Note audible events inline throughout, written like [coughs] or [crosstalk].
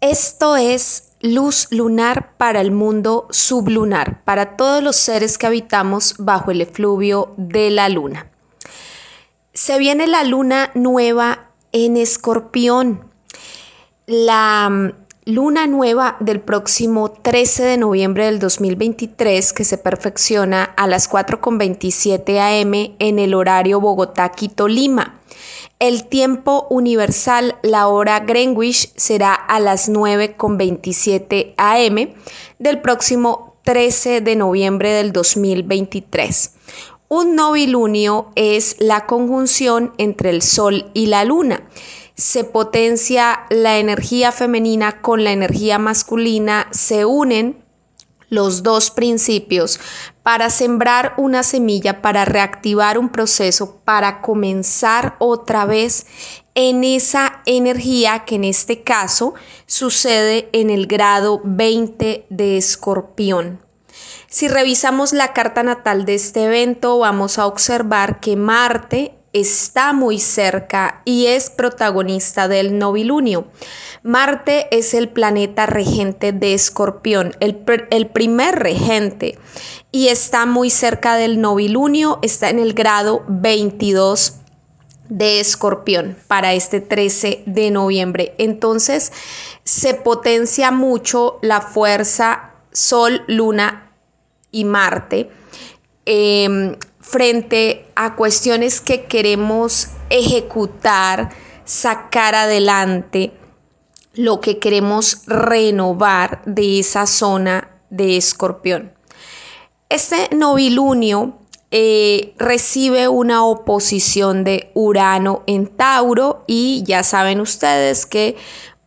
Esto es luz lunar para el mundo sublunar, para todos los seres que habitamos bajo el efluvio de la luna. Se viene la luna nueva en escorpión. La mm, luna nueva del próximo 13 de noviembre del 2023 que se perfecciona a las 4.27 am en el horario Bogotá-Quito-Lima. El tiempo universal, la hora Greenwich, será a las 9.27 am del próximo 13 de noviembre del 2023. Un novilunio es la conjunción entre el Sol y la Luna. Se potencia la energía femenina con la energía masculina, se unen los dos principios para sembrar una semilla, para reactivar un proceso, para comenzar otra vez en esa energía que en este caso sucede en el grado 20 de escorpión. Si revisamos la carta natal de este evento, vamos a observar que Marte está muy cerca y es protagonista del novilunio. Marte es el planeta regente de Escorpión, el, primer regente, y está muy cerca del novilunio, está en el grado 22 de Escorpión para este 13 de noviembre. Entonces se potencia mucho la fuerza Sol, Luna y Marte. Eh, frente a cuestiones que queremos ejecutar, sacar adelante, lo que queremos renovar de esa zona de escorpión. Este novilunio eh, recibe una oposición de Urano en Tauro y ya saben ustedes que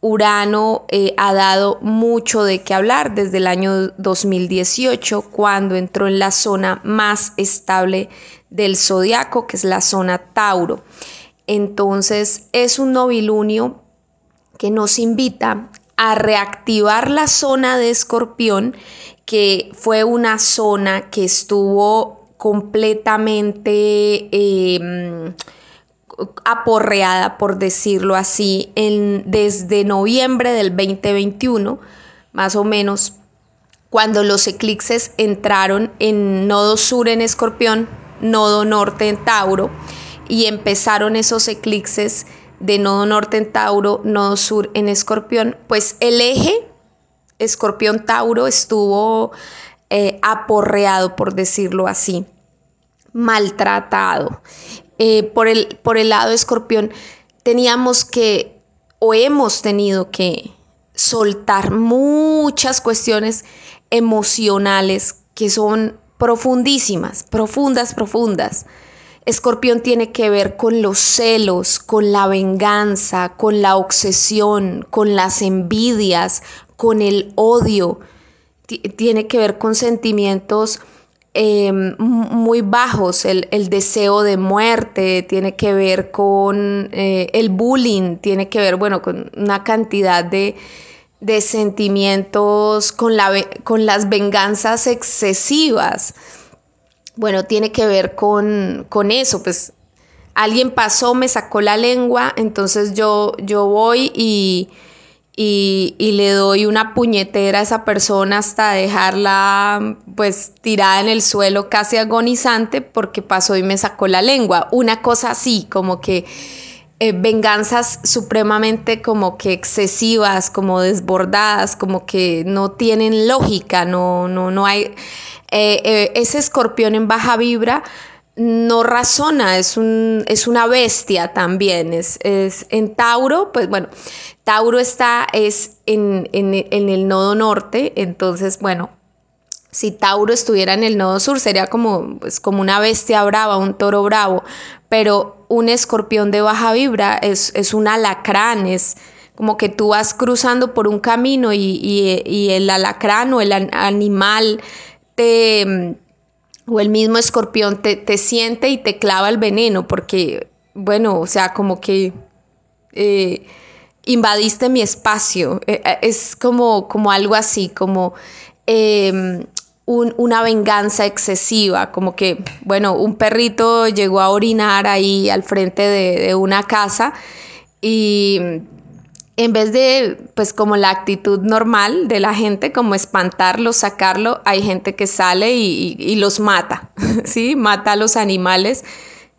Urano eh, ha dado mucho de qué hablar desde el año 2018, cuando entró en la zona más estable del zodiaco, que es la zona Tauro. Entonces es un novilunio que nos invita a reactivar la zona de escorpión, que fue una zona que estuvo completamente... Em, aporreada, por decirlo así, en, desde noviembre del 2021, más o menos, cuando los eclipses entraron en nodo sur en Escorpión, nodo norte en Tauro, y empezaron esos eclipses de nodo norte en Tauro, nodo sur en Escorpión, pues el eje Escorpión-Tauro estuvo eh, aporreado, por decirlo así, maltratado. Eh, por, el, por el lado de escorpión, teníamos que o hemos tenido que soltar muchas cuestiones emocionales que son profundísimas, profundas, profundas. Escorpión tiene que ver con los celos, con la venganza, con la obsesión, con las envidias, con el odio. tiene que ver con sentimientos Em, muy bajos, el, deseo de muerte, tiene que ver con eh, el bullying, tiene que ver, bueno, con una cantidad de, sentimientos, con, la, con las venganzas excesivas. Bueno, tiene que ver con, con eso, pues alguien pasó, me sacó la lengua, entonces yo, yo voy y y, le doy una puñetera a esa persona hasta dejarla pues tirada en el suelo casi agonizante porque pasó y me sacó la lengua. Una cosa así, como que eh, venganzas supremamente como que excesivas, como desbordadas, como que no tienen lógica, no, no, no hay... Eh, eh, ese escorpión en baja vibra no razona, es, un, es una bestia también. Es, es, en Tauro, pues bueno, Tauro está es en, el nodo norte, entonces, bueno, si Tauro estuviera en el nodo sur sería como, pues, como una bestia brava, un toro bravo, pero un escorpión de baja vibra es, es un alacrán, es como que tú vas cruzando por un camino y, el alacrán o el animal te, o el mismo escorpión te, te, siente y te clava el veneno, porque, bueno, o sea, como que... Eh, invadiste mi espacio. Eh, eh, es como, como algo así, como em, una venganza excesiva, como que, bueno, un perrito llegó a orinar ahí al frente de, una casa y, en vez de, pues como la actitud normal de la gente, como espantarlo, sacarlo, hay gente que sale y, los mata, [laughs] ¿sí? Mata a los animales,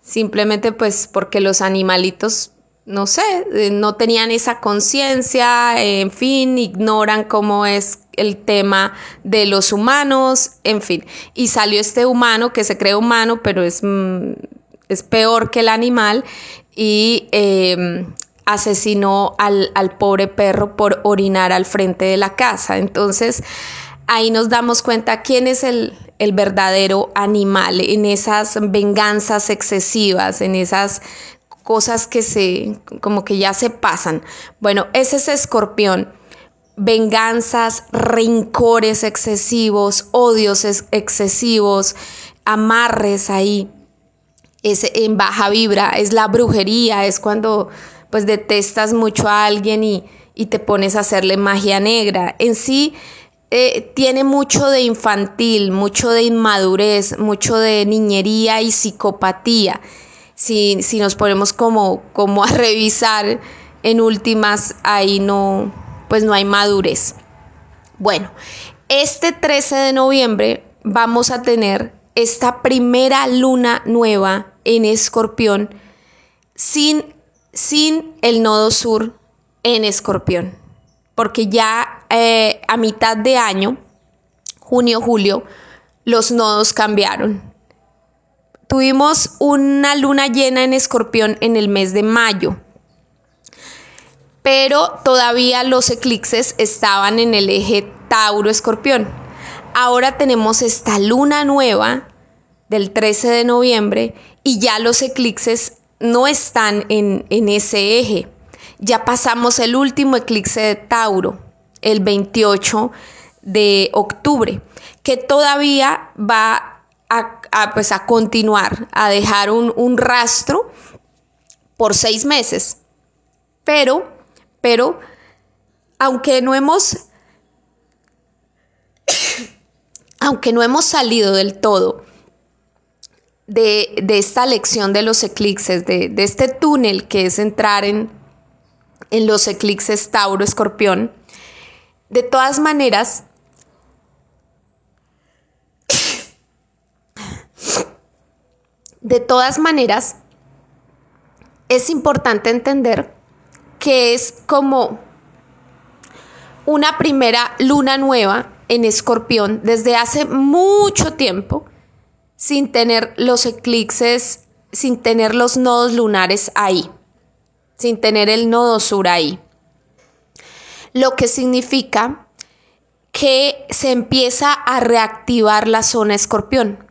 simplemente pues porque los animalitos, no sé, eh, no tenían esa conciencia, en fin, ignoran cómo es el tema de los humanos, en fin. Y salió este humano que se cree humano, pero es, mm, es peor que el animal y em, asesinó al, pobre perro por orinar al frente de la casa. Entonces, ahí nos damos cuenta quién es el, el, verdadero animal en esas venganzas excesivas, en esas cosas que se, como que ya se pasan. Bueno, ese es escorpión. Venganzas, rencores excesivos, odios excesivos, amarres ahí. Es en baja vibra, es la brujería, es cuando pues detestas mucho a alguien y, te pones a hacerle magia negra. En sí eh, tiene mucho de infantil, mucho de inmadurez, mucho de niñería y psicopatía. Si, nos ponemos como, como a [laughs] revisar en últimas, ahí no, pues no hay madurez. Bueno, este 13 de noviembre vamos a tener esta primera luna nueva en escorpión sin sin el nodo sur en escorpión, porque ya eh, a mitad de año, junio, julio, los nodos cambiaron. Tuvimos una luna llena en escorpión en el mes de mayo, pero todavía los eclipses estaban en el eje Tauro-Escorpión. Ahora tenemos esta luna nueva del 13 de noviembre y ya los eclipses no están en, ese eje. Ya pasamos el último eclipse de Tauro, el 28 de octubre, que todavía va a, pues a continuar, a dejar un, un, rastro por seis meses. Pero, pero, aunque no hemos, [coughs] aunque no hemos salido del todo de, esta lección de los eclipses, de, este túnel que es entrar en, en los eclipses Tauro-Escorpión, de todas maneras, de todas maneras, es importante entender que es como una primera luna nueva en escorpión desde hace mucho tiempo sin tener los eclipses, sin tener los nodos lunares ahí, sin tener el nodo sur ahí. Lo que significa que se empieza a reactivar la zona escorpión.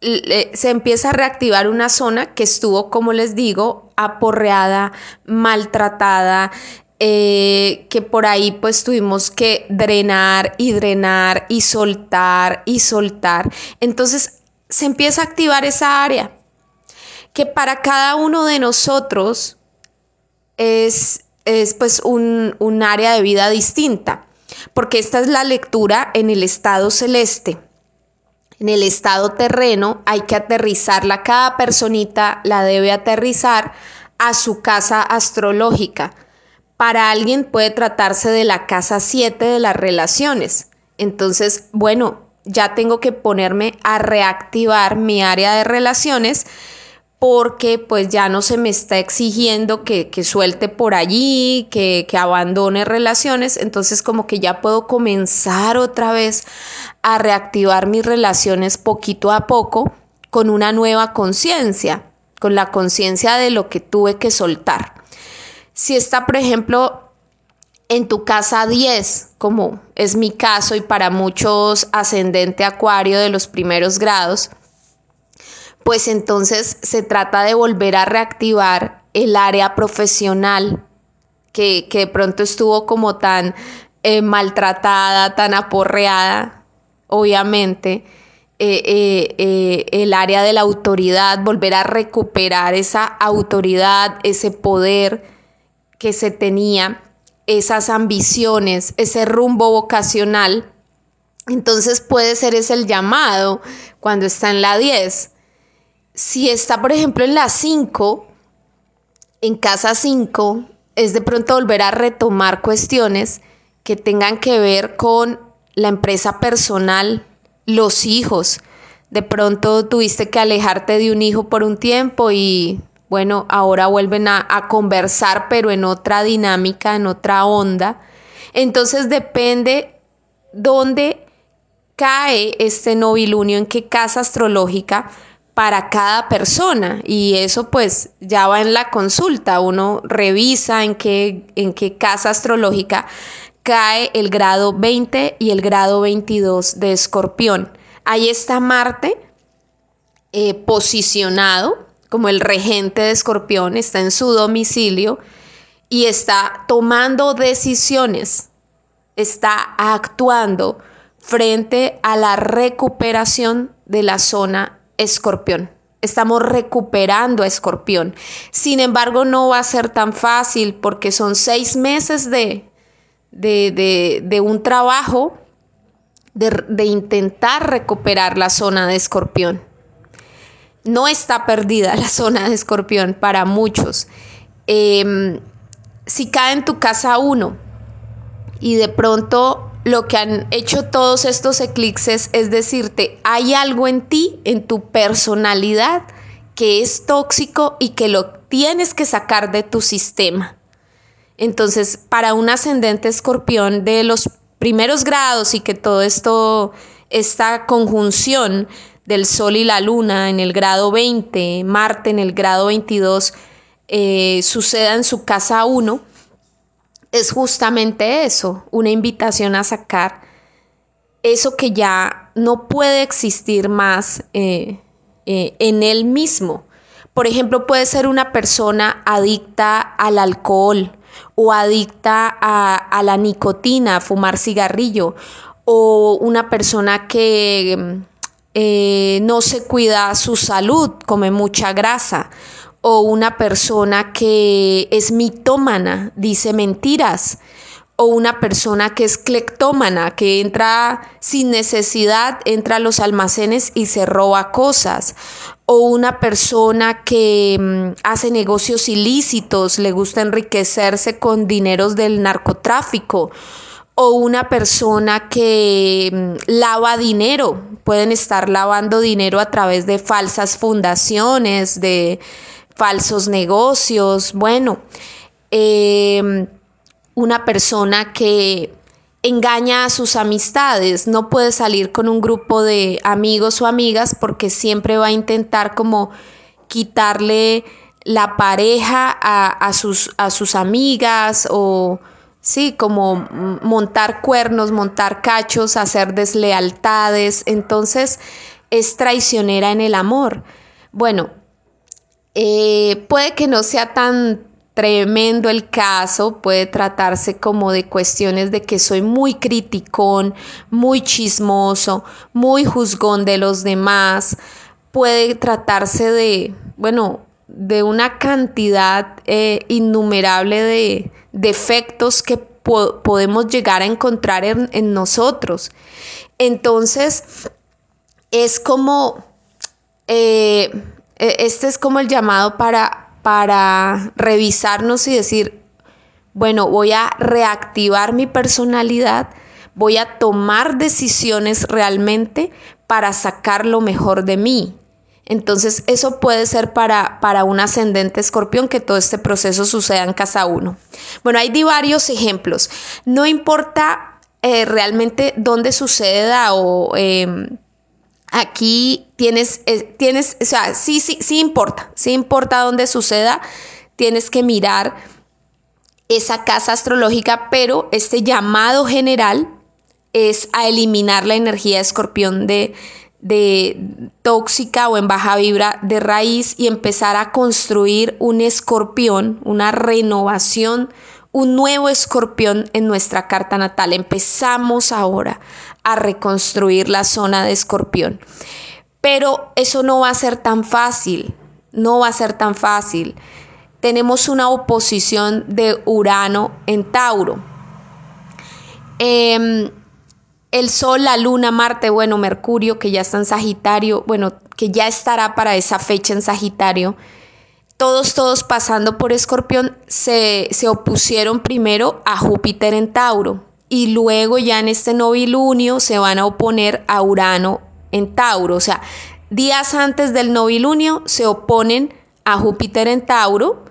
Se empieza a reactivar una zona que estuvo, como les digo, aporreada, maltratada, eh, que por ahí pues tuvimos que drenar y drenar y soltar y soltar. Entonces se empieza a activar esa área, que para cada uno de nosotros es, es pues un, un área de vida distinta, porque esta es la lectura en el estado celeste. En el estado terreno hay que aterrizarla, cada personita la debe aterrizar a su casa astrológica. Para alguien puede tratarse de la casa 7 de las relaciones. Entonces, bueno, ya tengo que ponerme a reactivar mi área de relaciones porque pues ya no se me está exigiendo que, suelte por allí, que, que, abandone relaciones, entonces como que ya puedo comenzar otra vez a reactivar mis relaciones poquito a poco con una nueva conciencia, con la conciencia de lo que tuve que soltar. Si está, por ejemplo, en tu casa 10, como es mi caso y para muchos ascendente acuario de los primeros grados, pues entonces se trata de volver a reactivar el área profesional que, de pronto estuvo como tan eh, maltratada, tan aporreada, obviamente. Eh, eh, el área de la autoridad, volver a recuperar esa autoridad, ese poder que se tenía esas ambiciones, ese rumbo vocacional, entonces puede ser ese el llamado cuando está en la 10. Si está, por ejemplo, en la 5, en casa 5, es de pronto volver a retomar cuestiones que tengan que ver con la empresa personal, los hijos. De pronto tuviste que alejarte de un hijo por un tiempo y bueno, ahora vuelven a, a conversar, pero en otra dinámica, en otra onda. Entonces depende dónde cae este novilunio, en qué casa astrológica para cada persona y eso pues ya va en la consulta, uno revisa en qué, en qué casa astrológica cae el grado 20 y el grado 22 de escorpión. Ahí está Marte eh, posicionado como el regente de escorpión, está en su domicilio y está tomando decisiones, está actuando frente a la recuperación de la zona escorpión. Estamos recuperando a escorpión. Sin embargo, no va a ser tan fácil porque son seis meses de, de, un trabajo de, intentar recuperar la zona de escorpión. No está perdida la zona de escorpión para muchos. Em, si cae en tu casa uno y de pronto lo que han hecho todos estos eclipses es decirte, hay algo en ti, en tu personalidad, que es tóxico y que lo tienes que sacar de tu sistema. Entonces, para un ascendente escorpión de los primeros grados y que todo esto, esta conjunción del Sol y la Luna en el grado 20, Marte en el grado 22, eh, suceda en su casa 1, es justamente eso, una invitación a sacar eso que ya no puede existir más eh, eh, en él mismo. Por ejemplo, puede ser una persona adicta al alcohol o adicta a, la nicotina, a fumar cigarrillo, o una persona que eh, no se cuida su salud, come mucha grasa, o una persona que es mitómana, dice mentiras, o una persona que es clectómana, que entra sin necesidad, entra a los almacenes y se roba cosas, o una persona que mm, hace negocios ilícitos, le gusta enriquecerse con dineros del narcotráfico, o una persona que mm, lava dinero, pueden estar lavando dinero a través de falsas fundaciones, de falsos negocios, bueno, em, una persona que engaña a sus amistades, no puede salir con un grupo de amigos o amigas porque siempre va a intentar como quitarle la pareja a, sus, a sus amigas o sí, como montar cuernos, montar cachos, hacer deslealtades, entonces es traicionera en el amor. Bueno, eh, puede que no sea tan tremendo el caso, puede tratarse como de cuestiones de que soy muy criticón, muy chismoso, muy juzgón de los demás, puede tratarse de, bueno, de una cantidad eh, innumerable de defectos que podemos llegar a encontrar en nosotros. Entonces, es como... Eh, e, este es como el llamado para, para revisarnos y decir, bueno, voy a reactivar mi personalidad, voy a tomar decisiones realmente para sacar lo mejor de mí. Entonces, eso puede ser para, para un ascendente escorpión que todo este proceso suceda en casa uno. Bueno, hay varios ejemplos. No importa eh, realmente dónde suceda o em, aquí tienes, eh, tienes, o sea, sí, sí, sí importa, sí importa dónde suceda, tienes que mirar esa casa astrológica, pero este llamado general es a eliminar la energía de escorpión de, de tóxica o en baja vibra de raíz y empezar a construir un escorpión, una renovación, un nuevo escorpión en nuestra carta natal. Empezamos ahora a reconstruir la zona de escorpión. Pero eso no va a ser tan fácil, no va a ser tan fácil. Tenemos una oposición de Urano en Tauro. Em, el Sol, la Luna, Marte, bueno, Mercurio, que ya está en Sagitario, bueno, que ya estará para esa fecha en Sagitario todos, todos pasando por Escorpión, se, se opusieron primero a Júpiter en Tauro y luego ya en este novilunio se van a oponer a Urano en Tauro. O sea, días antes del novilunio se oponen a Júpiter en Tauro.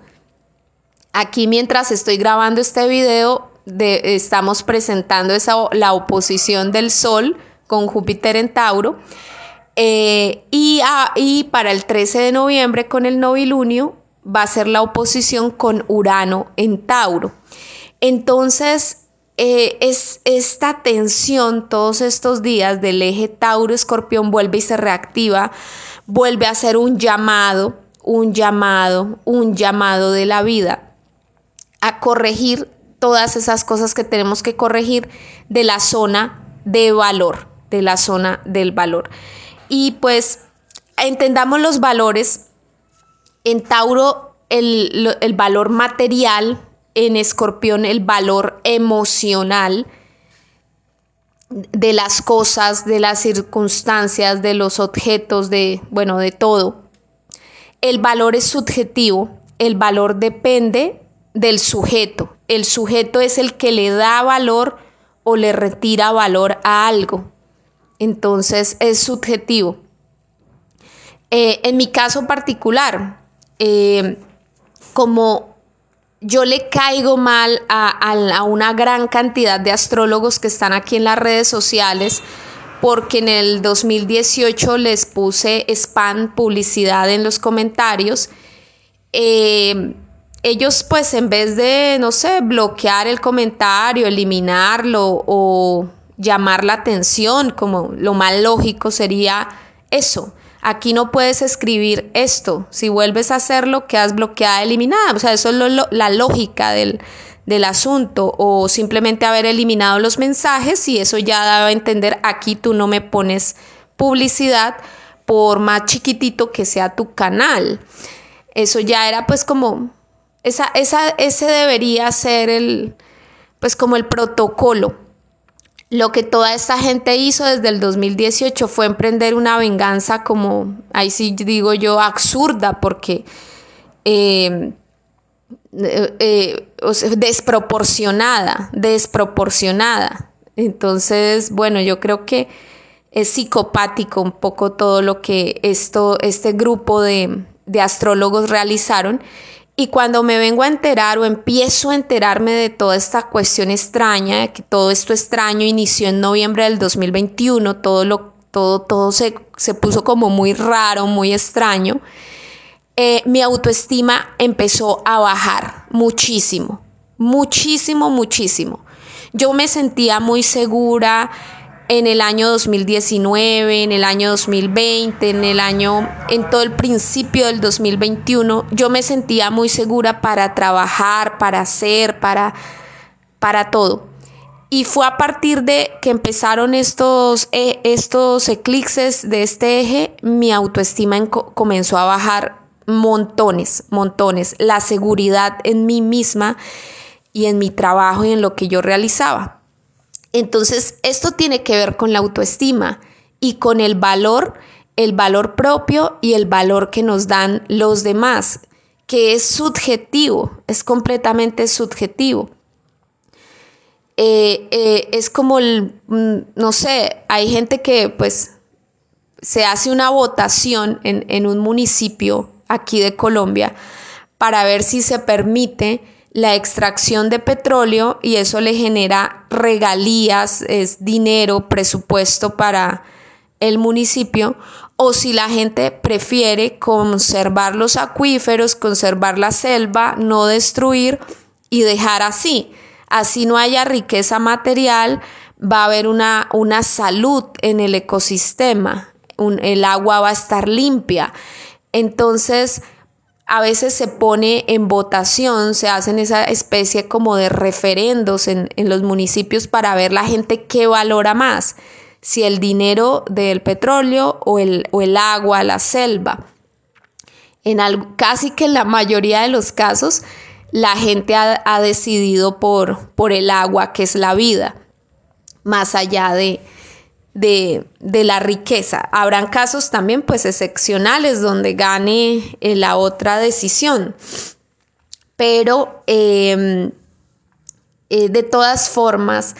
Aquí mientras estoy grabando este video, estamos presentando esa, la oposición del Sol con Júpiter en Tauro. Eh, y, y para el 13 de noviembre con el novilunio va a ser la oposición con Urano en Tauro. Entonces, eh, es esta tensión todos estos días del eje Tauro-Escorpión vuelve y se reactiva, vuelve a ser un llamado, un llamado, un llamado de la vida a corregir todas esas cosas que tenemos que corregir de la zona de valor, de la zona del valor. Y pues entendamos los valores. En Tauro el, el valor material, en Escorpión el valor emocional de las cosas, de las circunstancias, de los objetos, de, bueno, de todo. El valor es subjetivo, el valor depende del sujeto. El sujeto es el que le da valor o le retira valor a algo. Entonces es subjetivo. Eh, en mi caso particular, eh, como yo le caigo mal a, una gran cantidad de astrólogos que están aquí en las redes sociales, porque en el 2018 les puse spam publicidad en los comentarios. Eh, ellos pues en vez de, no sé, bloquear el comentario, eliminarlo o llamar la atención, como lo más lógico sería eso. Aquí no puedes escribir esto. Si vuelves a hacerlo, quedas bloqueada, eliminada. O sea, eso es la lógica del, del asunto. O simplemente haber eliminado los mensajes y eso ya daba a entender, aquí tú no me pones publicidad por más chiquitito que sea tu canal. Eso ya era pues como esa, ese debería ser el, pues como el protocolo. Lo que toda esta gente hizo desde el 2018 fue emprender una venganza como, ahí sí digo yo, absurda, porque eh, eh, eh, desproporcionada, desproporcionada. Entonces, bueno, yo creo que es psicopático un poco todo lo que esto, este grupo de, de astrólogos realizaron y cuando me vengo a enterar o empiezo a enterarme de toda esta cuestión extraña, de que todo esto extraño inició en noviembre del 2021, todo, lo, todo, todo se, se puso como muy raro, muy extraño, eh, mi autoestima empezó a bajar muchísimo, muchísimo, muchísimo. Yo me sentía muy segura, en el año 2019, en el año 2020, en el año, en todo el principio del 2021, yo me sentía muy segura para trabajar, para hacer, para, para todo. Y fue a partir de que empezaron estos, eh, estos eclipses de este eje, mi autoestima comenzó a bajar montones, montones. La seguridad en mí misma y en mi trabajo y en lo que yo realizaba. Entonces, esto tiene que ver con la autoestima y con el valor, el valor propio y el valor que nos dan los demás, que es subjetivo, es completamente subjetivo. Eh, eh, es como, el, mm, no sé, hay gente que pues se hace una votación en, en un municipio aquí de Colombia para ver si se permite la extracción de petróleo y eso le genera regalías, es dinero, presupuesto para el municipio, o si la gente prefiere conservar los acuíferos, conservar la selva, no destruir y dejar así. Así no haya riqueza material, va a haber una, una salud en el ecosistema, el agua va a estar limpia. Entonces, a veces se pone en votación, se hacen esa especie como de referendos en, los municipios para ver la gente qué valora más, si el dinero del petróleo o el, o el agua, la selva. En casi que en la mayoría de los casos, la gente ha, decidido por, por el agua, que es la vida, más allá de, de, la riqueza. Habrán casos también pues excepcionales donde gane eh, la otra decisión, pero em, eh, de todas formas,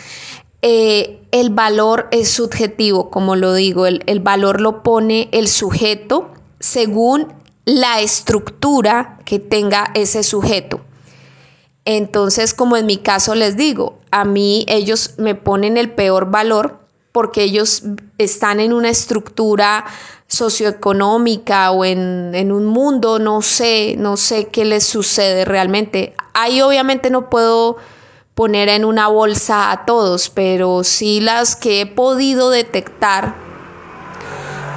eh, el valor es subjetivo, como lo digo, el, el valor lo pone el sujeto según la estructura que tenga ese sujeto. Entonces, como en mi caso les digo, a mí ellos me ponen el peor valor porque ellos están en una estructura socioeconómica o en, un mundo, no sé, no sé qué les sucede realmente. Ahí obviamente no puedo poner en una bolsa a todos, pero sí las que he podido detectar,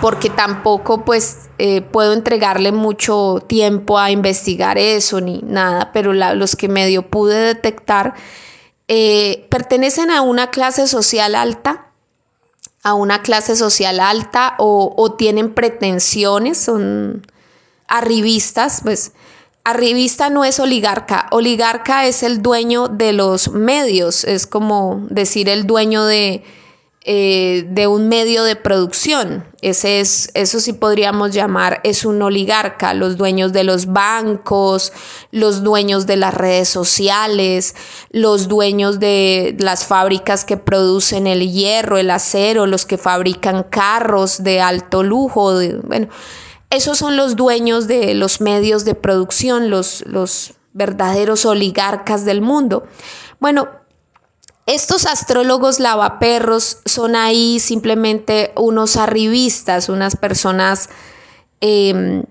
porque tampoco pues eh, puedo entregarle mucho tiempo a investigar eso ni nada, pero los que medio pude detectar eh, pertenecen a una clase social alta a una clase social alta o, tienen pretensiones, son arribistas, pues arribista no es oligarca, oligarca es el dueño de los medios, es como decir el dueño de, eh, de un medio de producción. Ese es, eso sí podríamos llamar, es un oligarca, los dueños de los bancos, los dueños de las redes sociales, los dueños de las fábricas que producen el hierro, el acero, los que fabrican carros de alto lujo, bueno, esos son los dueños de los medios de producción, los, los verdaderos oligarcas del mundo. Bueno, estos astrólogos lavaperros son ahí simplemente unos arribistas, unas personas em,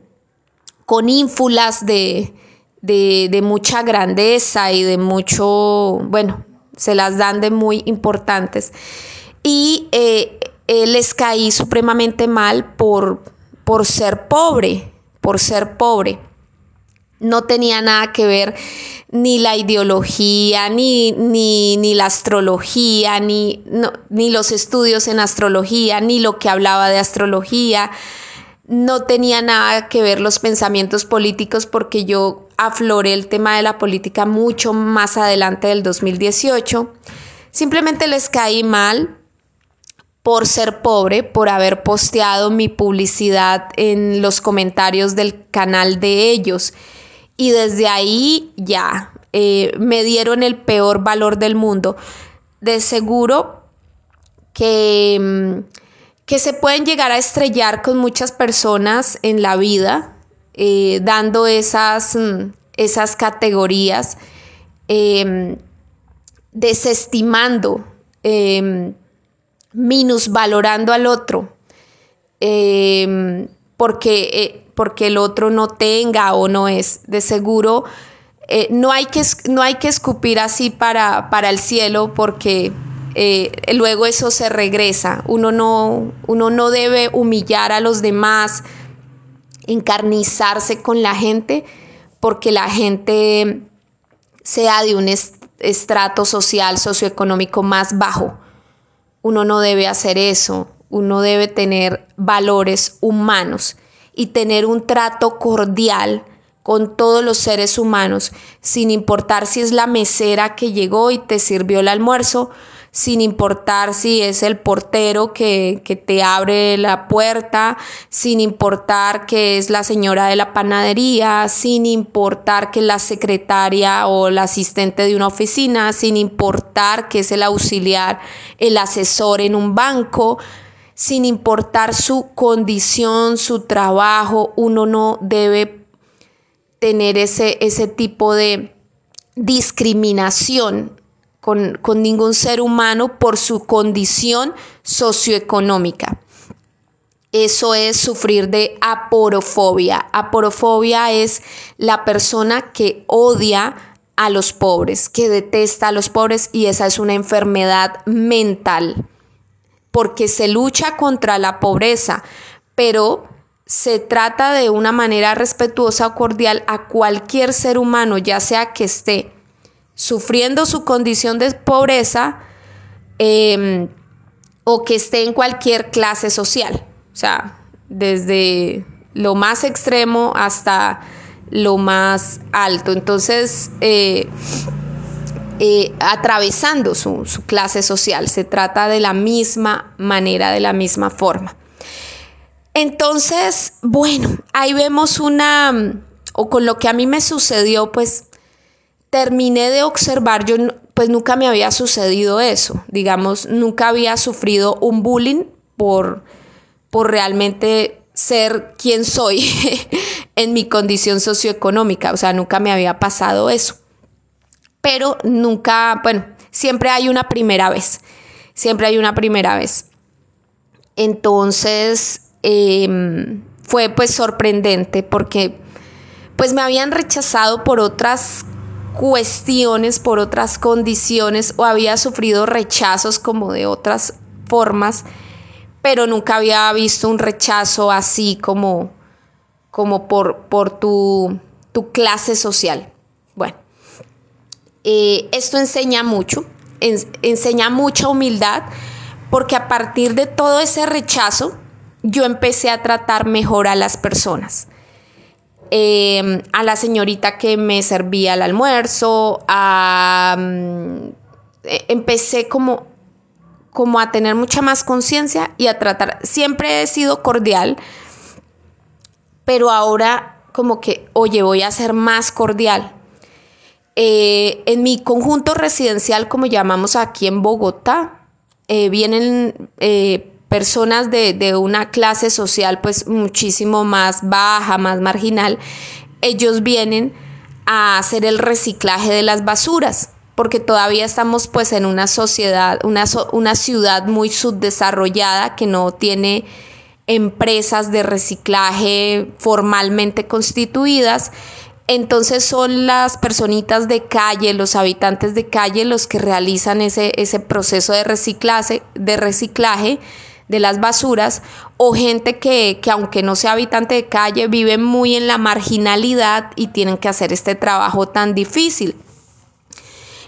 con ínfulas de, mucha grandeza y de mucho, bueno, se las dan de muy importantes. Y eh, les caí supremamente mal por, por ser pobre, por ser pobre no tenía nada que ver ni la ideología, ni, ni, la astrología, ni, ni los estudios en astrología, ni lo que hablaba de astrología. No tenía nada que ver los pensamientos políticos porque yo afloré el tema de la política mucho más adelante del 2018. Simplemente les caí mal por ser pobre, por haber posteado mi publicidad en los comentarios del canal de ellos y desde ahí ya eh, me dieron el peor valor del mundo. De seguro que, mm, que se pueden llegar a estrellar con muchas personas en la vida, eh, dando esas, mm, esas categorías, em, desestimando, em, minusvalorando al otro, em, porque eh, porque el otro no tenga o no es. De seguro, eh, no, hay que, no hay que escupir así para, para el cielo porque eh, luego eso se regresa. Uno no, uno no debe humillar a los demás, encarnizarse con la gente, porque la gente sea de un estrato social, socioeconómico más bajo. Uno no debe hacer eso. Uno debe tener valores humanos y tener un trato cordial con todos los seres humanos, sin importar si es la mesera que llegó y te sirvió el almuerzo, sin importar si es el portero que, te abre la puerta, sin importar que es la señora de la panadería, sin importar que es la secretaria o la asistente de una oficina, sin importar que es el auxiliar, el asesor en un banco, sin importar su condición, su trabajo, uno no debe tener ese, ese tipo de discriminación con, con, ningún ser humano por su condición socioeconómica. Eso es sufrir de aporofobia. Aporofobia es la persona que odia a los pobres, que detesta a los pobres y esa es una enfermedad mental porque se lucha contra la pobreza, pero se trata de una manera respetuosa o cordial a cualquier ser humano, ya sea que esté sufriendo su condición de pobreza em, o que esté en cualquier clase social, o sea, desde lo más extremo hasta lo más alto. Entonces, eh, eh, atravesando su, su clase social. Se trata de la misma manera, de la misma forma. Entonces, bueno, ahí vemos una, o con lo que a mí me sucedió, pues terminé de observar, yo pues nunca me había sucedido eso, digamos, nunca había sufrido un bullying por, por realmente ser quien soy [laughs] en mi condición socioeconómica, o sea, nunca me había pasado eso. Pero nunca, bueno, siempre hay una primera vez, siempre hay una primera vez. Entonces, em, fue pues sorprendente porque pues me habían rechazado por otras cuestiones, por otras condiciones o había sufrido rechazos como de otras formas pero nunca había visto un rechazo así como, como por, por tu, clase social. Bueno, eh, esto enseña mucho, enseña mucha humildad, porque a partir de todo ese rechazo, yo empecé a tratar mejor a las personas. Em, a la señorita que me servía el almuerzo, a, mm, e, empecé como como a tener mucha más conciencia y a tratar, siempre he sido cordial, pero ahora como que, oye, voy a ser más cordial. Eh, en mi conjunto residencial, como llamamos aquí en Bogotá, eh, vienen eh, personas de, una clase social pues muchísimo más baja, más marginal. Ellos vienen a hacer el reciclaje de las basuras porque todavía estamos pues en una sociedad, una ciudad muy subdesarrollada que no tiene empresas de reciclaje formalmente constituidas. Entonces son las personitas de calle, los habitantes de calle, los que realizan ese, ese proceso de reciclaje, de reciclaje de las basuras, o gente que, que aunque no sea habitante de calle, vive muy en la marginalidad y tienen que hacer este trabajo tan difícil.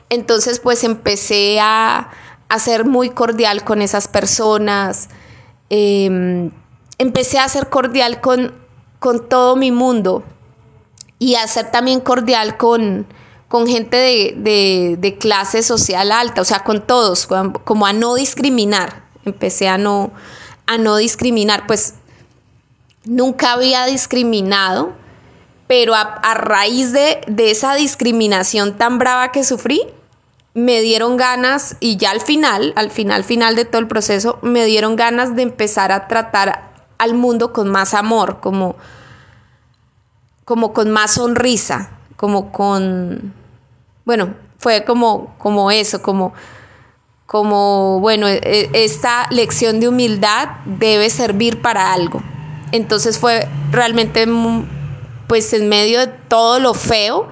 Entonces pues empecé a, ser muy cordial con esas personas, em, empecé a ser cordial con, con, todo mi mundo y a ser también cordial con, con gente de, de, clase social alta, o sea, con todos, como a no discriminar, empecé a no, a no discriminar, pues nunca había discriminado, pero a, a raíz de, de, esa discriminación tan brava que sufrí, me dieron ganas, y ya al final, al final, final de todo el proceso, me dieron ganas de empezar a tratar al mundo con más amor, como, como con más sonrisa, como con, bueno, fue como, como eso, como, como, bueno, e, esta lección de humildad debe servir para algo. Entonces fue realmente, pues en medio de todo lo feo,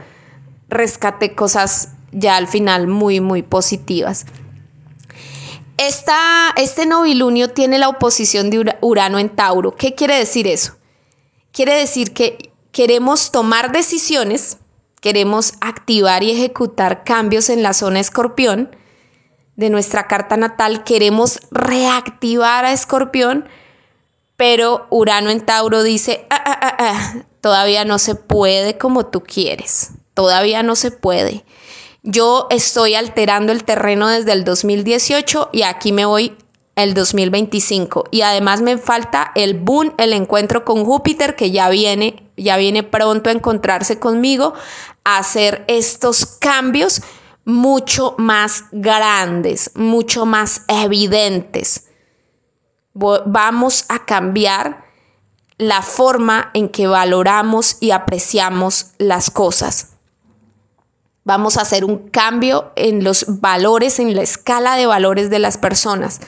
rescaté cosas ya al final muy, muy positivas. este novilunio tiene la oposición de Urano en Tauro. ¿Qué quiere decir eso? Quiere decir que queremos tomar decisiones, queremos activar y ejecutar cambios en la zona escorpión de nuestra carta natal, queremos reactivar a escorpión, pero Urano en Tauro dice, ah, ah, ah, todavía no se puede como tú quieres, todavía no se puede. Yo estoy alterando el terreno desde el 2018 y aquí me voy el 2025 y además me falta el boom, el encuentro con Júpiter que ya viene, ya viene pronto a encontrarse conmigo a hacer estos cambios mucho más grandes, mucho más evidentes. Vamos a cambiar la forma en que valoramos y apreciamos las cosas. Vamos a hacer un cambio en los valores, en la escala de valores de las personas.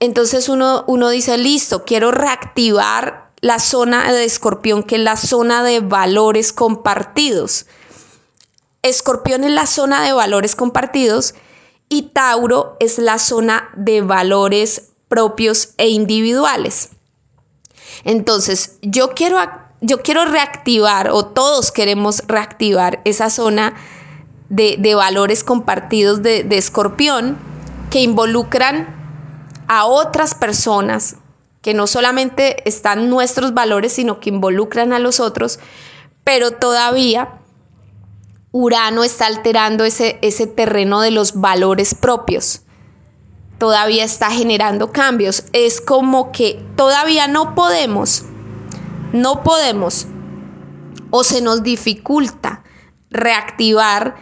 Entonces uno, uno dice, listo, quiero reactivar la zona de escorpión, que es la zona de valores compartidos. Escorpión es la zona de valores compartidos y Tauro es la zona de valores propios e individuales. Entonces, yo quiero, yo quiero reactivar, o todos queremos reactivar esa zona de, valores compartidos de, de escorpión que involucran a otras personas, que no solamente están nuestros valores, sino que involucran a los otros, pero todavía Urano está alterando ese, ese terreno de los valores propios. Todavía está generando cambios. Es como que todavía no podemos, no podemos, o se nos dificulta reactivar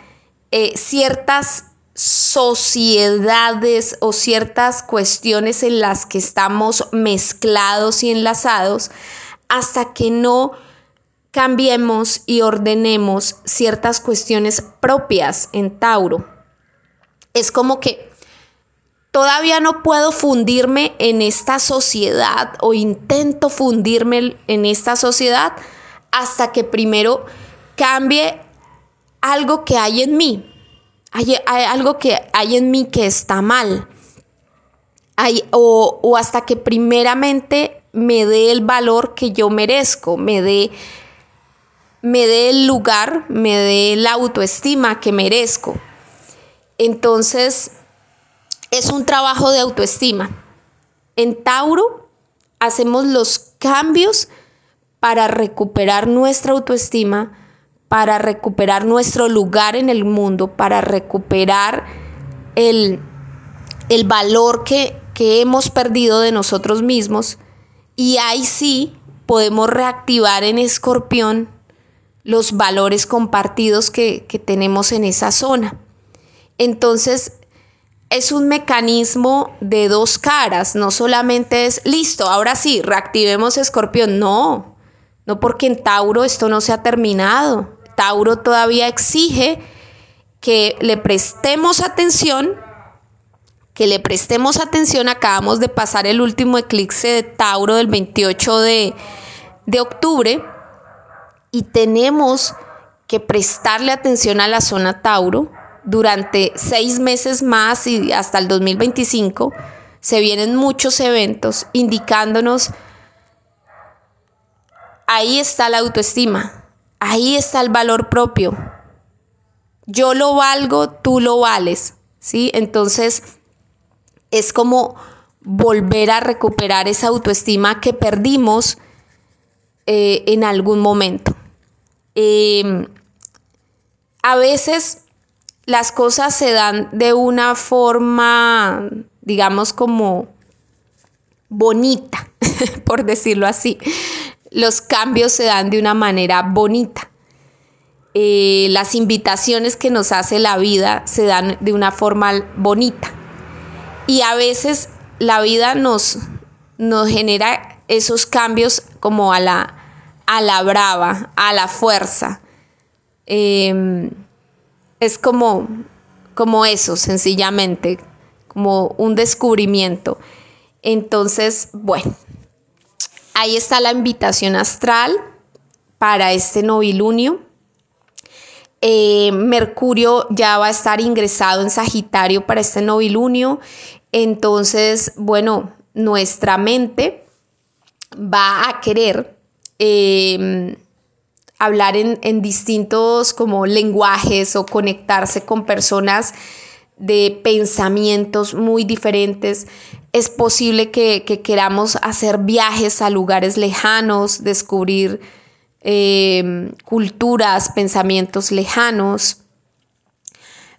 eh, ciertas sociedades o ciertas cuestiones en las que estamos mezclados y enlazados hasta que no cambiemos y ordenemos ciertas cuestiones propias en Tauro. Es como que todavía no puedo fundirme en esta sociedad o intento fundirme en esta sociedad hasta que primero cambie algo que hay en mí, hay, algo que hay en mí que está mal. Hay, o, o hasta que primeramente me dé el valor que yo merezco, me dé me dé el lugar, me dé la autoestima que merezco. Entonces, es un trabajo de autoestima. En Tauro hacemos los cambios para recuperar nuestra autoestima, para recuperar nuestro lugar en el mundo, para recuperar el, valor que, que hemos perdido de nosotros mismos. Y ahí sí podemos reactivar en escorpión los valores compartidos que, que tenemos en esa zona. Entonces, es un mecanismo de dos caras, no solamente es, listo, ahora sí, reactivemos escorpión, no, no porque en Tauro esto no se ha terminado. Tauro todavía exige que le prestemos atención, que le prestemos atención. Acabamos de pasar el último eclipse de Tauro del 28 de, de octubre y tenemos que prestarle atención a la zona Tauro durante seis meses más y hasta el 2025. Se vienen muchos eventos indicándonos ahí está la autoestima, ahí está el valor propio. Yo lo valgo, tú lo vales, ¿sí? Entonces es como volver a recuperar esa autoestima que perdimos eh, en algún momento. Em, a veces las cosas se dan de una forma, digamos, como bonita, [laughs] por decirlo así los cambios se dan de una manera bonita. Eh, las invitaciones que nos hace la vida se dan de una forma bonita. Y a veces la vida nos, nos genera esos cambios como a la, a la brava, a la fuerza. Em, es como, como eso, sencillamente, como un descubrimiento. Entonces, bueno, Ahí está la invitación astral para este novilunio. Eh, Mercurio ya va a estar ingresado en Sagitario para este novilunio. Entonces, bueno, nuestra mente va a querer em, hablar en, en, distintos como lenguajes o conectarse con personas de pensamientos muy diferentes. Es posible que, queramos hacer viajes a lugares lejanos, descubrir em, culturas, pensamientos lejanos.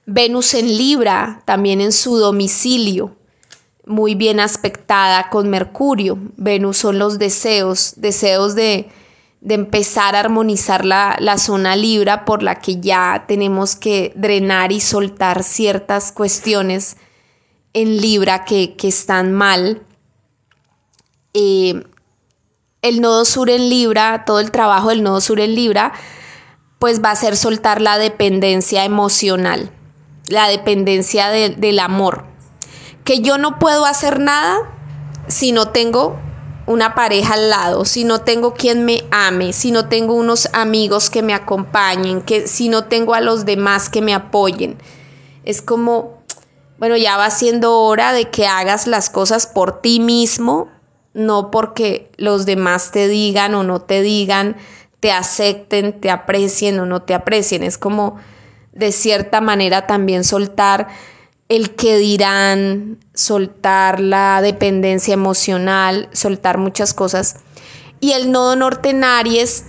Venus en Libra, también en su domicilio, muy bien aspectada con Mercurio. Venus son los deseos, deseos de, de empezar a armonizar la, zona Libra por la que ya tenemos que drenar y soltar ciertas cuestiones en Libra que, están mal. Eh, el nodo sur en Libra, todo el trabajo del nodo sur en Libra, pues va a ser soltar la dependencia emocional, la dependencia del amor. Que yo no puedo hacer nada si no tengo una pareja al lado, si no tengo quien me ame, si no tengo unos amigos que me acompañen, que si no tengo a los demás que me apoyen. Es como, bueno, ya va siendo hora de que hagas las cosas por ti mismo, no porque los demás te digan o no te digan, te acepten, te aprecien o no te aprecien. Es como de cierta manera también soltar el que dirán, soltar la dependencia emocional, soltar muchas cosas. Y el nodo norte en Aries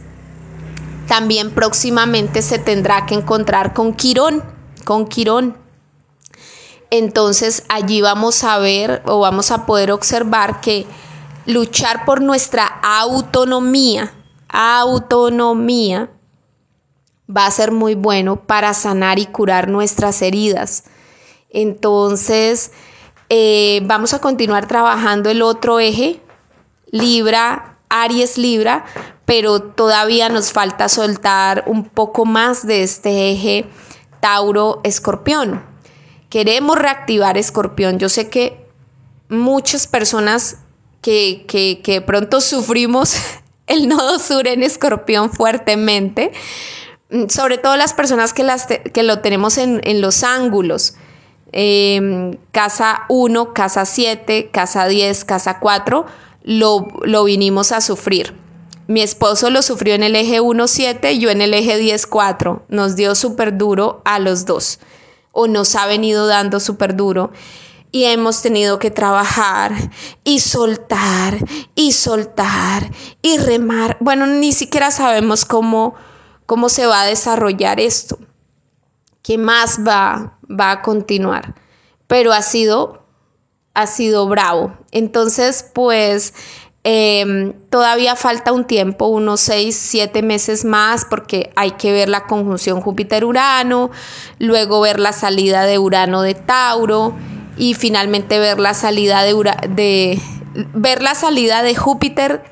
también próximamente se tendrá que encontrar con Quirón, con Quirón. Entonces allí vamos a ver o vamos a poder observar que luchar por nuestra autonomía, autonomía, va a ser muy bueno para sanar y curar nuestras heridas. Entonces, eh, vamos a continuar trabajando el otro eje, Libra, Aries Libra, pero todavía nos falta soltar un poco más de este eje Tauro Escorpión. Queremos reactivar Escorpión. Yo sé que muchas personas que, que, pronto sufrimos [laughs] el nodo sur en Escorpión fuertemente, sobre todo las personas que, las que lo tenemos en, los ángulos. Em, casa 1, casa 7, casa 10, casa 4, lo, lo vinimos a sufrir. Mi esposo lo sufrió en el eje 1-7 y yo en el eje 10-4. Nos dio súper duro a los dos, o nos ha venido dando súper duro. Y hemos tenido que trabajar y soltar y soltar y remar. Bueno, ni siquiera sabemos cómo, cómo se va a desarrollar esto. ¿Qué más va, va a continuar? Pero ha sido, ha sido bravo. Entonces, pues Em, todavía falta un tiempo, unos seis, siete meses más, porque hay que ver la conjunción Júpiter-Urano, luego ver la salida de Urano de Tauro y finalmente ver la salida de, de ver la salida de Júpiter.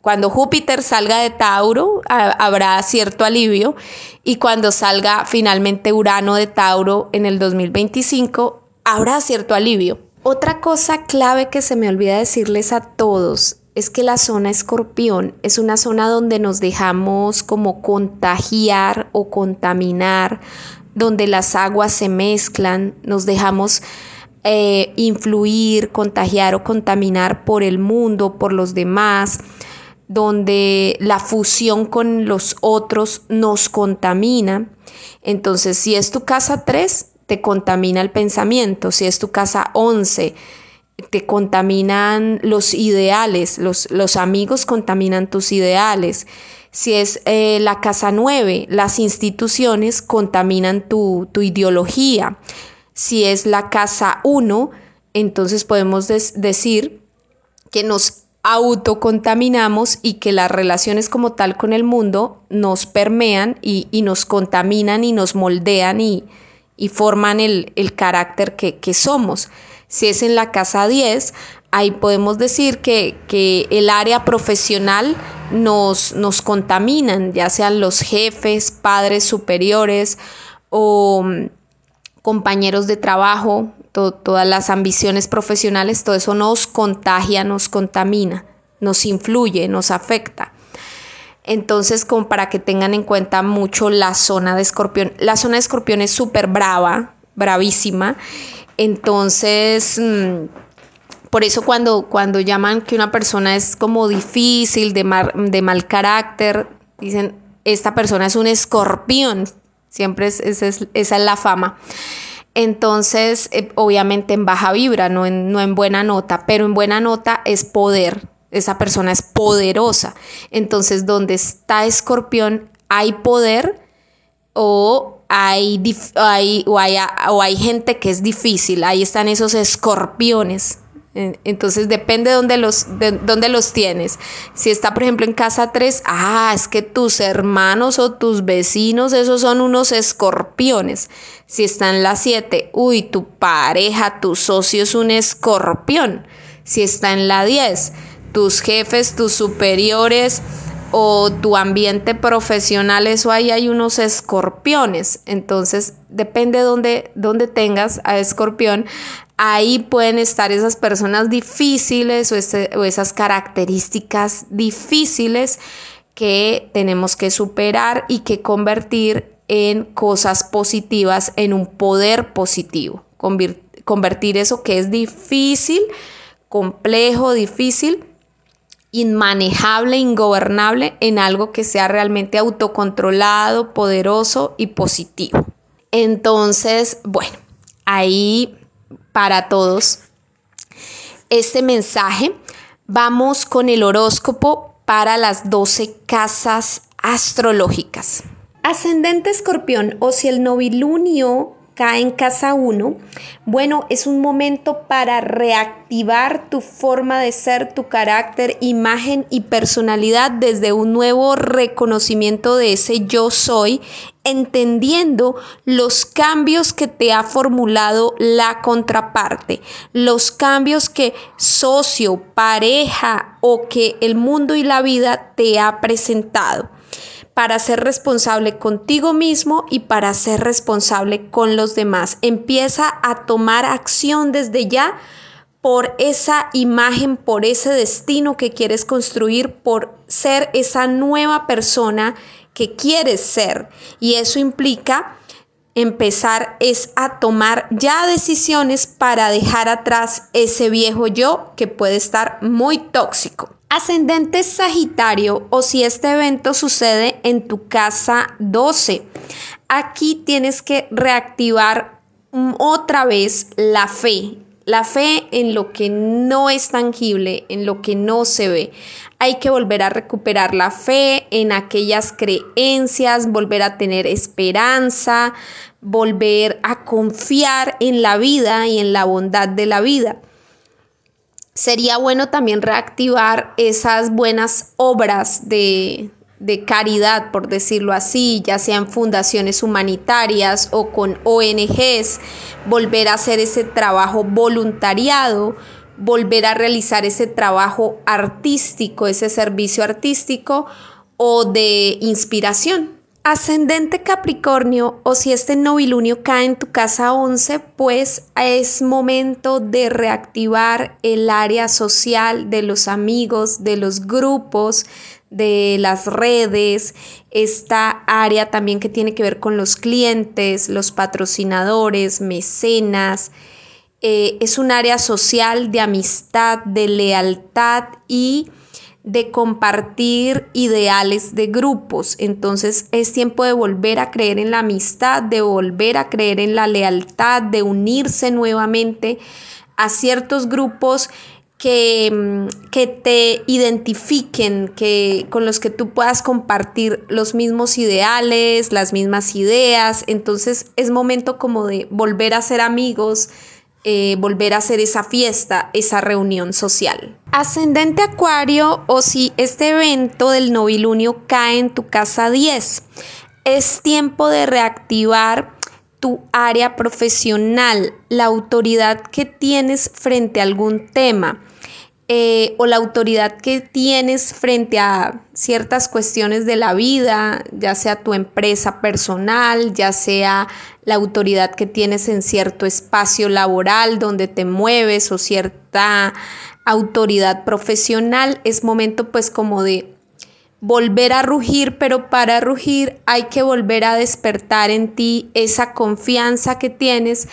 Cuando Júpiter salga de Tauro, habrá cierto alivio. Y cuando salga finalmente Urano de Tauro en el 2025, habrá cierto alivio. Otra cosa clave que se me olvida decirles a todos es que la zona escorpión es una zona donde nos dejamos como contagiar o contaminar, donde las aguas se mezclan, nos dejamos eh, influir, contagiar o contaminar por el mundo, por los demás, donde la fusión con los otros nos contamina. Entonces, si es tu casa 3, te contamina el pensamiento, si es tu casa 11, te contaminan los ideales, los, los amigos contaminan tus ideales. Si es eh, la casa 9, las instituciones contaminan tu, tu ideología. Si es la casa 1, entonces podemos decir que nos autocontaminamos y que las relaciones como tal con el mundo nos permean y, y nos contaminan y nos moldean y, y forman el, carácter que, somos. Si es en la casa 10, ahí podemos decir que, el área profesional nos, nos contaminan, ya sean los jefes, padres superiores o mm, compañeros de trabajo, todas las ambiciones profesionales, todo eso nos contagia, nos contamina, nos influye, nos afecta. Entonces, como para que tengan en cuenta mucho la zona de escorpión. La zona de escorpión es súper brava, bravísima. Entonces, mm, por eso cuando, cuando llaman que una persona es como difícil, de, de mal carácter, dicen, esta persona es un escorpión. Siempre es, esa es la fama. Entonces, eh, obviamente en baja vibra, no en, no en buena nota, pero en buena nota es poder, esa persona es poderosa. Entonces, donde está escorpión, hay poder o hay, hay, o hay, gente que es difícil. Ahí están esos escorpiones. Entonces depende de dónde los, de los tienes. Si está, por ejemplo, en casa 3, ah, es que tus hermanos o tus vecinos, esos son unos escorpiones. Si está en la 7, uy, tu pareja, tu socio es un escorpión. Si está en la 10, tus jefes, tus superiores o tu ambiente profesional, eso ahí hay unos escorpiones. Entonces, depende de dónde, tengas a escorpión, ahí pueden estar esas personas difíciles o esas características difíciles que tenemos que superar y que convertir en cosas positivas, en un poder positivo. Convertir eso que es difícil, complejo, difícil, inmanejable, ingobernable en algo que sea realmente autocontrolado, poderoso y positivo. Entonces, bueno, ahí para todos este mensaje. Vamos con el horóscopo para las 12 casas astrológicas. Ascendente escorpión o si el novilunio cae en casa 1, bueno, es un momento para reactivar tu forma de ser, tu carácter, imagen y personalidad desde un nuevo reconocimiento de ese yo soy, entendiendo los cambios que te ha formulado la contraparte, los cambios que socio, pareja o que el mundo y la vida te ha presentado para ser responsable contigo mismo y para ser responsable con los demás. Empieza a tomar acción desde ya por esa imagen, por ese destino que quieres construir, por ser esa nueva persona que quieres ser. Y eso implica empezar es a tomar ya decisiones para dejar atrás ese viejo yo que puede estar muy tóxico. Ascendente Sagitario o si este evento sucede en tu casa 12. Aquí tienes que reactivar otra vez la fe, la fe en lo que no es tangible, en lo que no se ve. Hay que volver a recuperar la fe en aquellas creencias, volver a tener esperanza, volver a confiar en la vida y en la bondad de la vida sería bueno también reactivar esas buenas obras de, caridad, por decirlo así, ya sean fundaciones humanitarias o con ONGs, volver a hacer ese trabajo voluntariado, volver a realizar ese trabajo artístico, ese servicio artístico o de inspiración. Ascendente Capricornio o si este novilunio cae en tu casa 11, pues es momento de reactivar el área social de los amigos, de los grupos, de las redes, esta área también que tiene que ver con los clientes, los patrocinadores, mecenas. Eh, es un área social de amistad, de lealtad y de compartir ideales de grupos. Entonces es tiempo de volver a creer en la amistad, de volver a creer en la lealtad, de unirse nuevamente a ciertos grupos que, mm, que, te identifiquen, que, con los que tú puedas compartir los mismos ideales, las mismas ideas. Entonces es momento como de volver a ser amigos, eh, volver a hacer esa fiesta, esa reunión social. Ascendente Acuario o si este evento del novilunio cae en tu casa 10, es tiempo de reactivar tu área profesional, la autoridad que tienes frente a algún tema. Eh, o la autoridad que tienes frente a ciertas cuestiones de la vida, ya sea tu empresa personal, ya sea la autoridad que tienes en cierto espacio laboral donde te mueves o cierta autoridad profesional, es momento pues como de volver a rugir, pero para rugir hay que volver a despertar en ti esa confianza que tienes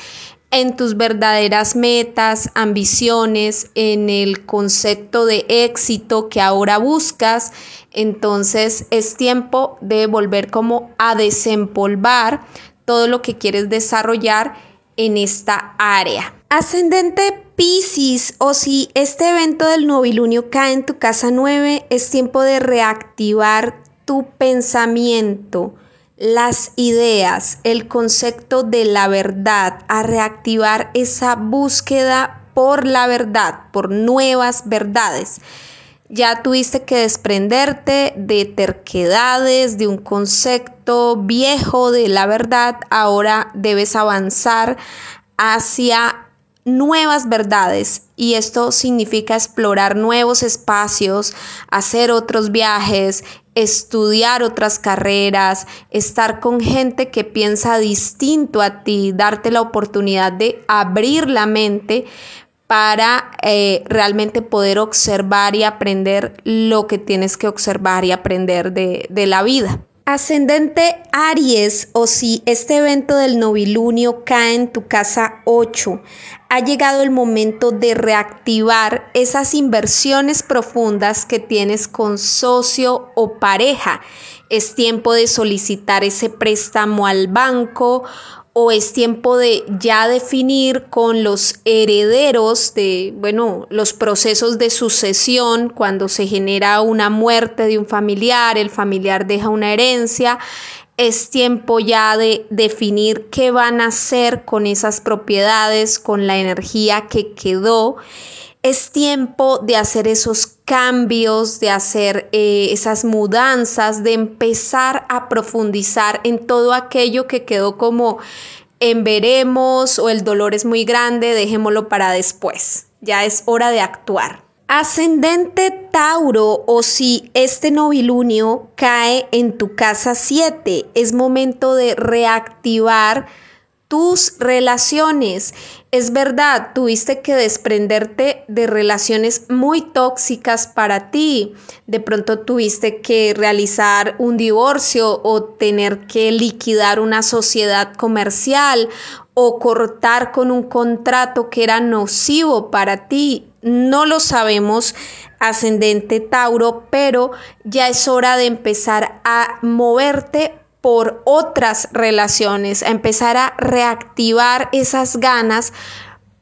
en tus verdaderas metas, ambiciones, en el concepto de éxito que ahora buscas. Entonces es tiempo de volver como a desempolvar todo lo que quieres desarrollar en esta área. Ascendente Pisces o si este evento del novilunio cae en tu casa 9, es tiempo de reactivar tu pensamiento, las ideas, el concepto de la verdad, a reactivar esa búsqueda por la verdad, por nuevas verdades. Ya tuviste que desprenderte de terquedades, de un concepto viejo de la verdad, ahora debes avanzar hacia nuevas verdades y esto significa explorar nuevos espacios, hacer otros viajes, estudiar otras carreras, estar con gente que piensa distinto a ti, darte la oportunidad de abrir la mente para eh, realmente poder observar y aprender lo que tienes que observar y aprender de, de la vida. Ascendente Aries o si este evento del novilunio cae en tu casa 8, ha llegado el momento de reactivar esas inversiones profundas que tienes con socio o pareja. Es tiempo de solicitar ese préstamo al banco o es tiempo de ya definir con los herederos de, bueno, los procesos de sucesión, cuando se genera una muerte de un familiar, el familiar deja una herencia, es tiempo ya de definir qué van a hacer con esas propiedades, con la energía que quedó. Es tiempo de hacer esos cambios, de hacer eh, esas mudanzas, de empezar a profundizar en todo aquello que quedó como en veremos o el dolor es muy grande, dejémoslo para después. Ya es hora de actuar. Ascendente Tauro o si este novilunio cae en tu casa 7, es momento de reactivar tus relaciones. Es verdad, tuviste que desprenderte de relaciones muy tóxicas para ti. De pronto tuviste que realizar un divorcio o tener que liquidar una sociedad comercial o cortar con un contrato que era nocivo para ti. No lo sabemos, ascendente Tauro, pero ya es hora de empezar a moverte por otras relaciones, a empezar a reactivar esas ganas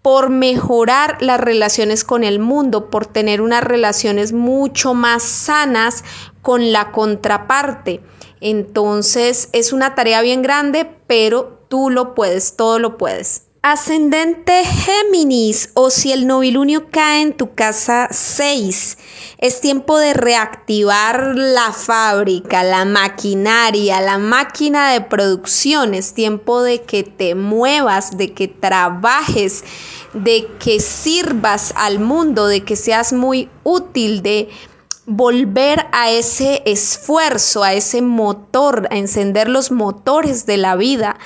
por mejorar las relaciones con el mundo, por tener unas relaciones mucho más sanas con la contraparte. Entonces es una tarea bien grande, pero tú lo puedes, todo lo puedes. Ascendente Géminis o si el novilunio cae en tu casa 6, es tiempo de reactivar la fábrica, la maquinaria, la máquina de producción, es tiempo de que te muevas, de que trabajes, de que sirvas al mundo, de que seas muy útil, de volver a ese esfuerzo, a ese motor, a encender los motores de la vida.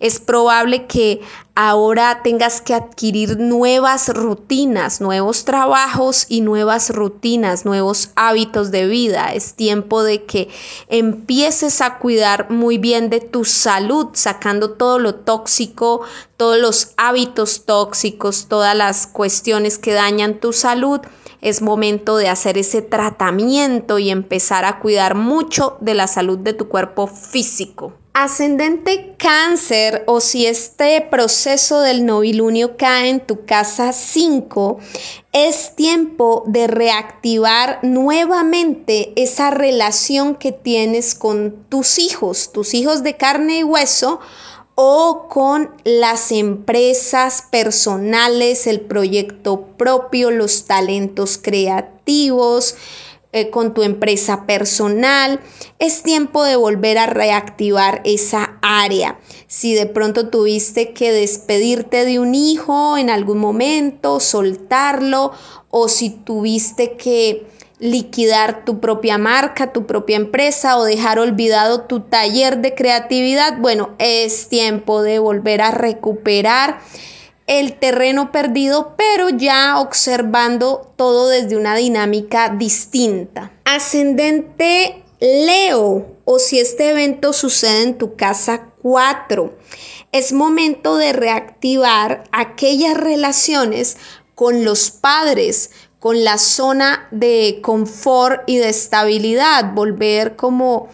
Es probable que ahora tengas que adquirir nuevas rutinas, nuevos trabajos y nuevas rutinas, nuevos hábitos de vida. Es tiempo de que empieces a cuidar muy bien de tu salud, sacando todo lo tóxico, todos los hábitos tóxicos, todas las cuestiones que dañan tu salud es momento de hacer ese tratamiento y empezar a cuidar mucho de la salud de tu cuerpo físico. Ascendente cáncer o si este proceso del novilunio cae en tu casa 5, es tiempo de reactivar nuevamente esa relación que tienes con tus hijos, tus hijos de carne y hueso o con las empresas personales, el proyecto propio, los talentos creativos, eh, con tu empresa personal. Es tiempo de volver a reactivar esa área. Si de pronto tuviste que despedirte de un hijo en algún momento, soltarlo, o si tuviste que liquidar tu propia marca, tu propia empresa o dejar olvidado tu taller de creatividad, bueno, es tiempo de volver a recuperar el terreno perdido, pero ya observando todo desde una dinámica distinta. Ascendente Leo, o si este evento sucede en tu casa 4, es momento de reactivar aquellas relaciones con los padres, con la zona de confort y de estabilidad, volver como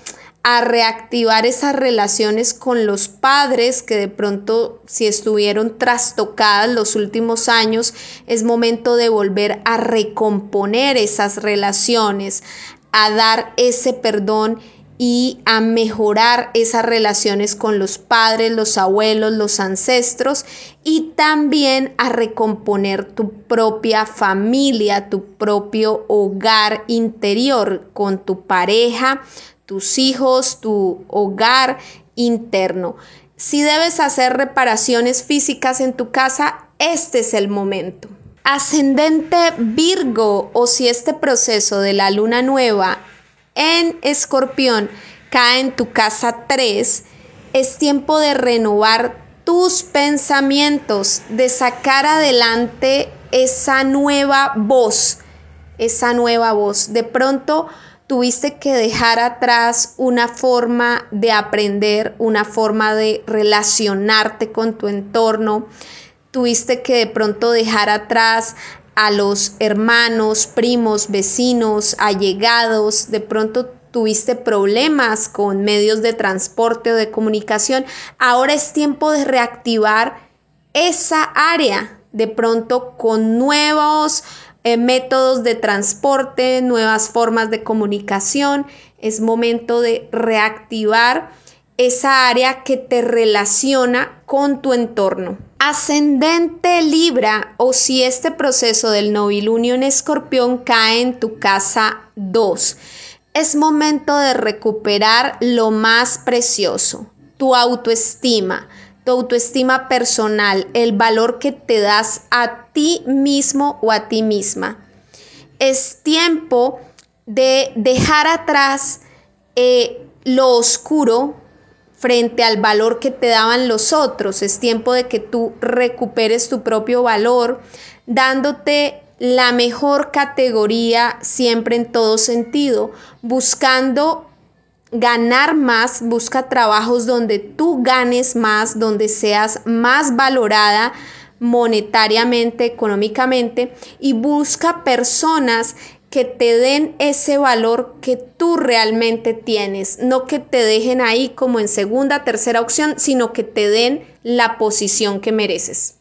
a reactivar esas relaciones con los padres que de pronto si estuvieron trastocadas los últimos años, es momento de volver a recomponer esas relaciones, a dar ese perdón y a mejorar esas relaciones con los padres, los abuelos, los ancestros y también a recomponer tu propia familia, tu propio hogar interior con tu pareja, tus hijos, tu hogar interno. Si debes hacer reparaciones físicas en tu casa, este es el momento. Ascendente Virgo o si este proceso de la luna nueva en escorpión cae en tu casa 3, es tiempo de renovar tus pensamientos, de sacar adelante esa nueva voz, esa nueva voz. De pronto tuviste que dejar atrás una forma de aprender, una forma de relacionarte con tu entorno. Tuviste que de pronto dejar atrás a los hermanos, primos, vecinos, allegados, de pronto tuviste problemas con medios de transporte o de comunicación, ahora es tiempo de reactivar esa área de pronto con nuevos eh, métodos de transporte, nuevas formas de comunicación. Es momento de reactivar esa área que te relaciona con tu entorno. Ascendente Libra o si este proceso del novilunio en escorpión cae en tu casa 2. Es momento de recuperar lo más precioso, tu autoestima, tu autoestima personal, el valor que te das a ti mismo o a ti misma. Es tiempo de dejar atrás eh, lo oscuro frente al valor que te daban los otros. Es tiempo de que tú recuperes tu propio valor, dándote la mejor categoría siempre en todo sentido, buscando ganar más, busca trabajos donde tú ganes más, donde seas más valorada monetariamente, económicamente y busca personas que te den ese valor que tú realmente tienes, no que te dejen ahí como en segunda, tercera opción, sino que te den la posición que mereces.